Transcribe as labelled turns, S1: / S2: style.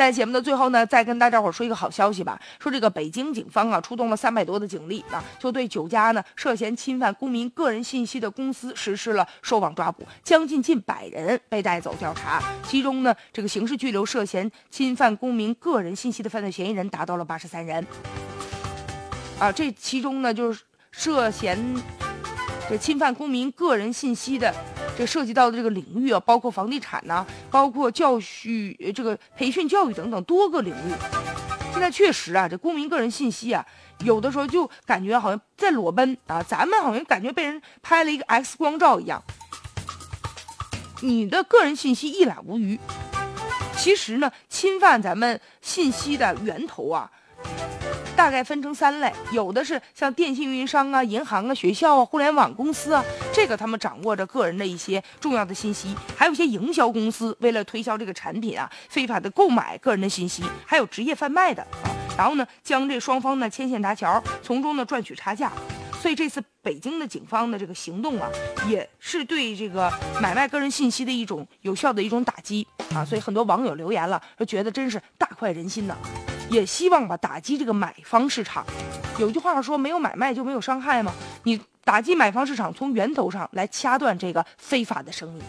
S1: 在节目的最后呢，再跟大家伙说一个好消息吧，说这个北京警方啊，出动了三百多的警力啊，就对九家呢涉嫌侵犯公民个人信息的公司实施了收网抓捕，将近近百人被带走调查，其中呢，这个刑事拘留涉嫌侵犯公民个人信息的犯罪嫌疑人达到了八十三人。啊，这其中呢，就是涉嫌这侵犯公民个人信息的，这涉及到的这个领域啊，包括房地产呐，包括教育、这个培训教育等等多个领域。现在确实啊，这公民个人信息啊，有的时候就感觉好像在裸奔啊，咱们好像感觉被人拍了一个 X 光照一样，你的个人信息一览无余。其实呢，侵犯咱们信息的源头啊。大概分成三类，有的是像电信运营商啊、银行啊、学校啊、互联网公司啊，这个他们掌握着个人的一些重要的信息；还有一些营销公司，为了推销这个产品啊，非法的购买个人的信息；还有职业贩卖的啊，然后呢，将这双方呢牵线搭桥，从中呢赚取差价。所以这次北京的警方的这个行动啊，也是对这个买卖个人信息的一种有效的一种打击啊。所以很多网友留言了，说觉得真是大快人心呐。也希望吧打击这个买方市场。有句话说，没有买卖就没有伤害吗？你打击买方市场，从源头上来掐断这个非法的生意。